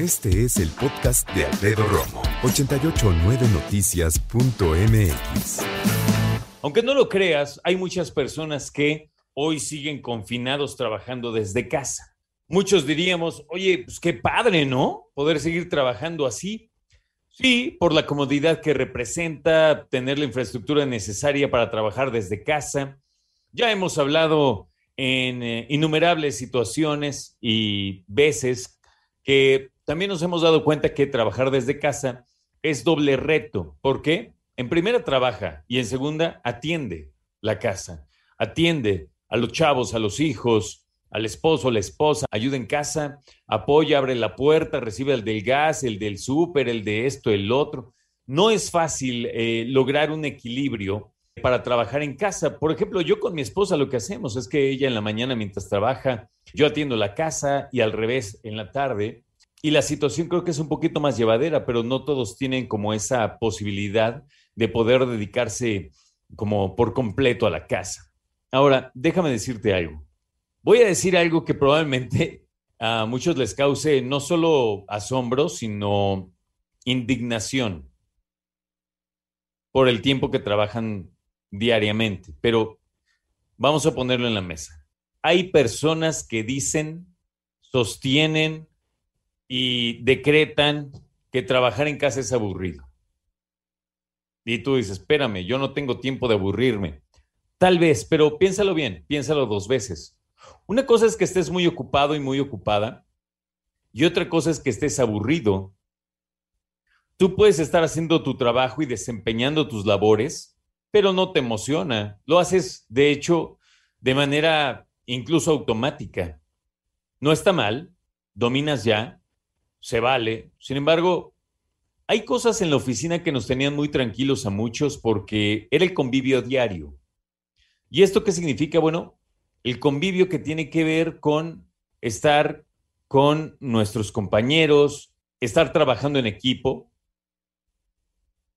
Este es el podcast de Alfredo Romo, 889noticias.mx. Aunque no lo creas, hay muchas personas que hoy siguen confinados trabajando desde casa. Muchos diríamos, oye, pues qué padre, ¿no? Poder seguir trabajando así. Sí, por la comodidad que representa tener la infraestructura necesaria para trabajar desde casa. Ya hemos hablado en eh, innumerables situaciones y veces que también nos hemos dado cuenta que trabajar desde casa es doble reto. ¿Por qué? En primera trabaja y en segunda atiende la casa, atiende a los chavos, a los hijos, al esposo, la esposa, ayuda en casa, apoya, abre la puerta, recibe el del gas, el del súper, el de esto, el otro. No es fácil eh, lograr un equilibrio para trabajar en casa. Por ejemplo, yo con mi esposa lo que hacemos es que ella en la mañana mientras trabaja, yo atiendo la casa y al revés en la tarde. Y la situación creo que es un poquito más llevadera, pero no todos tienen como esa posibilidad de poder dedicarse como por completo a la casa. Ahora, déjame decirte algo. Voy a decir algo que probablemente a muchos les cause no solo asombro, sino indignación por el tiempo que trabajan diariamente, pero vamos a ponerlo en la mesa. Hay personas que dicen, sostienen y decretan que trabajar en casa es aburrido. Y tú dices, espérame, yo no tengo tiempo de aburrirme. Tal vez, pero piénsalo bien, piénsalo dos veces. Una cosa es que estés muy ocupado y muy ocupada, y otra cosa es que estés aburrido. Tú puedes estar haciendo tu trabajo y desempeñando tus labores, pero no te emociona. Lo haces, de hecho, de manera incluso automática. No está mal, dominas ya, se vale. Sin embargo, hay cosas en la oficina que nos tenían muy tranquilos a muchos porque era el convivio diario. ¿Y esto qué significa? Bueno, el convivio que tiene que ver con estar con nuestros compañeros, estar trabajando en equipo,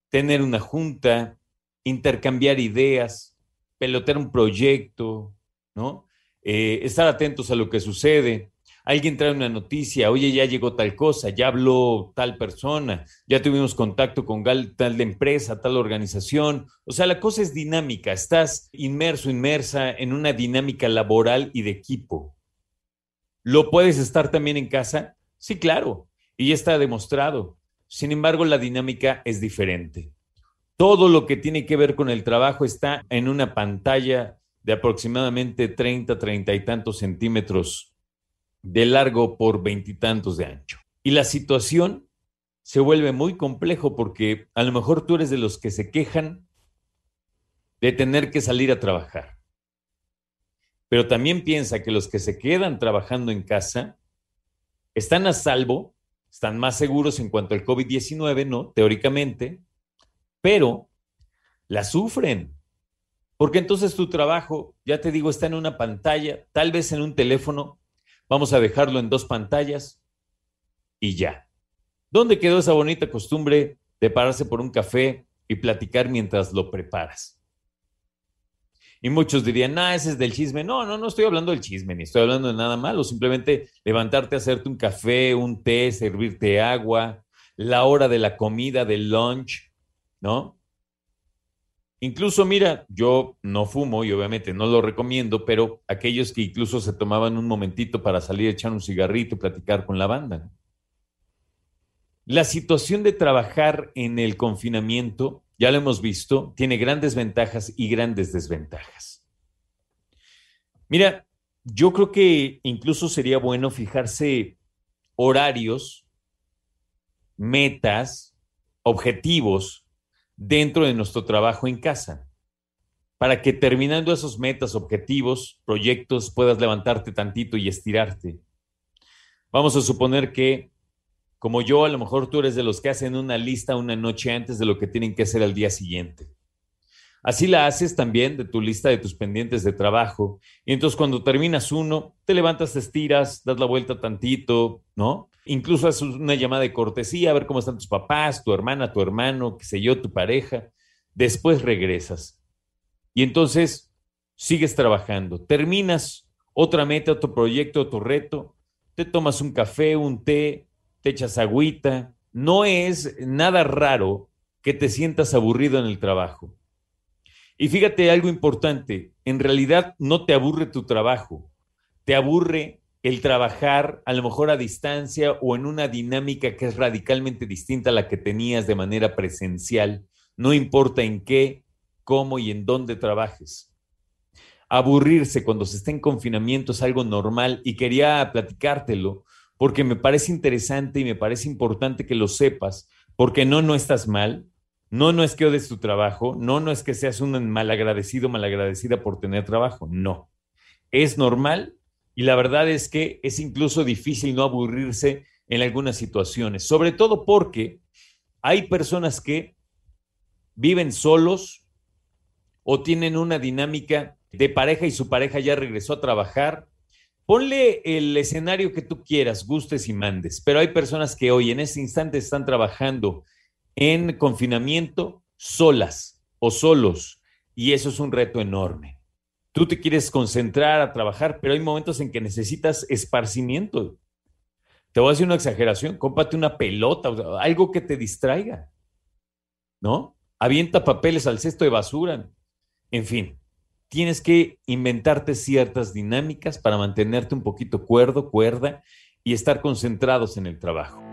tener una junta, intercambiar ideas, pelotear un proyecto, ¿no? Eh, estar atentos a lo que sucede. Alguien trae una noticia, oye, ya llegó tal cosa, ya habló tal persona, ya tuvimos contacto con tal empresa, tal organización. O sea, la cosa es dinámica, estás inmerso, inmersa en una dinámica laboral y de equipo. ¿Lo puedes estar también en casa? Sí, claro, y ya está demostrado. Sin embargo, la dinámica es diferente. Todo lo que tiene que ver con el trabajo está en una pantalla de aproximadamente 30, 30 y tantos centímetros de largo por veintitantos de ancho. Y la situación se vuelve muy complejo porque a lo mejor tú eres de los que se quejan de tener que salir a trabajar. Pero también piensa que los que se quedan trabajando en casa están a salvo, están más seguros en cuanto al COVID-19, ¿no? Teóricamente, pero la sufren. Porque entonces tu trabajo, ya te digo, está en una pantalla, tal vez en un teléfono, vamos a dejarlo en dos pantallas y ya. ¿Dónde quedó esa bonita costumbre de pararse por un café y platicar mientras lo preparas? Y muchos dirían, ah, ese es del chisme. No, no, no estoy hablando del chisme, ni estoy hablando de nada malo. Simplemente levantarte, hacerte un café, un té, servirte agua, la hora de la comida, del lunch, ¿no? Incluso, mira, yo no fumo y obviamente no lo recomiendo, pero aquellos que incluso se tomaban un momentito para salir a echar un cigarrito y platicar con la banda. La situación de trabajar en el confinamiento, ya lo hemos visto, tiene grandes ventajas y grandes desventajas. Mira, yo creo que incluso sería bueno fijarse horarios, metas, objetivos dentro de nuestro trabajo en casa, para que terminando esos metas, objetivos, proyectos, puedas levantarte tantito y estirarte. Vamos a suponer que, como yo, a lo mejor tú eres de los que hacen una lista una noche antes de lo que tienen que hacer al día siguiente. Así la haces también de tu lista de tus pendientes de trabajo. Y entonces cuando terminas uno, te levantas, te estiras, das la vuelta tantito, ¿no? Incluso haces una llamada de cortesía a ver cómo están tus papás, tu hermana, tu hermano, qué sé yo, tu pareja. Después regresas. Y entonces sigues trabajando. Terminas otra meta, otro proyecto, otro reto. Te tomas un café, un té, te echas agüita. No es nada raro que te sientas aburrido en el trabajo. Y fíjate algo importante, en realidad no te aburre tu trabajo, te aburre el trabajar a lo mejor a distancia o en una dinámica que es radicalmente distinta a la que tenías de manera presencial, no importa en qué, cómo y en dónde trabajes. Aburrirse cuando se está en confinamiento es algo normal y quería platicártelo porque me parece interesante y me parece importante que lo sepas, porque no, no estás mal, no, no es que odies tu trabajo, no, no es que seas un malagradecido, malagradecida por tener trabajo, no. Es normal y la verdad es que es incluso difícil no aburrirse en algunas situaciones, sobre todo porque hay personas que viven solos o tienen una dinámica de pareja y su pareja ya regresó a trabajar. Ponle el escenario que tú quieras, gustes y mandes, pero hay personas que hoy en este instante están trabajando en confinamiento solas o solos y eso es un reto enorme tú te quieres concentrar a trabajar, pero hay momentos en que necesitas esparcimiento. Te voy a decir una exageración, cómpate una pelota, algo que te distraiga, ¿no? Avienta papeles al cesto de basura. En fin, tienes que inventarte ciertas dinámicas para mantenerte un poquito cuerdo, cuerda y estar concentrados en el trabajo.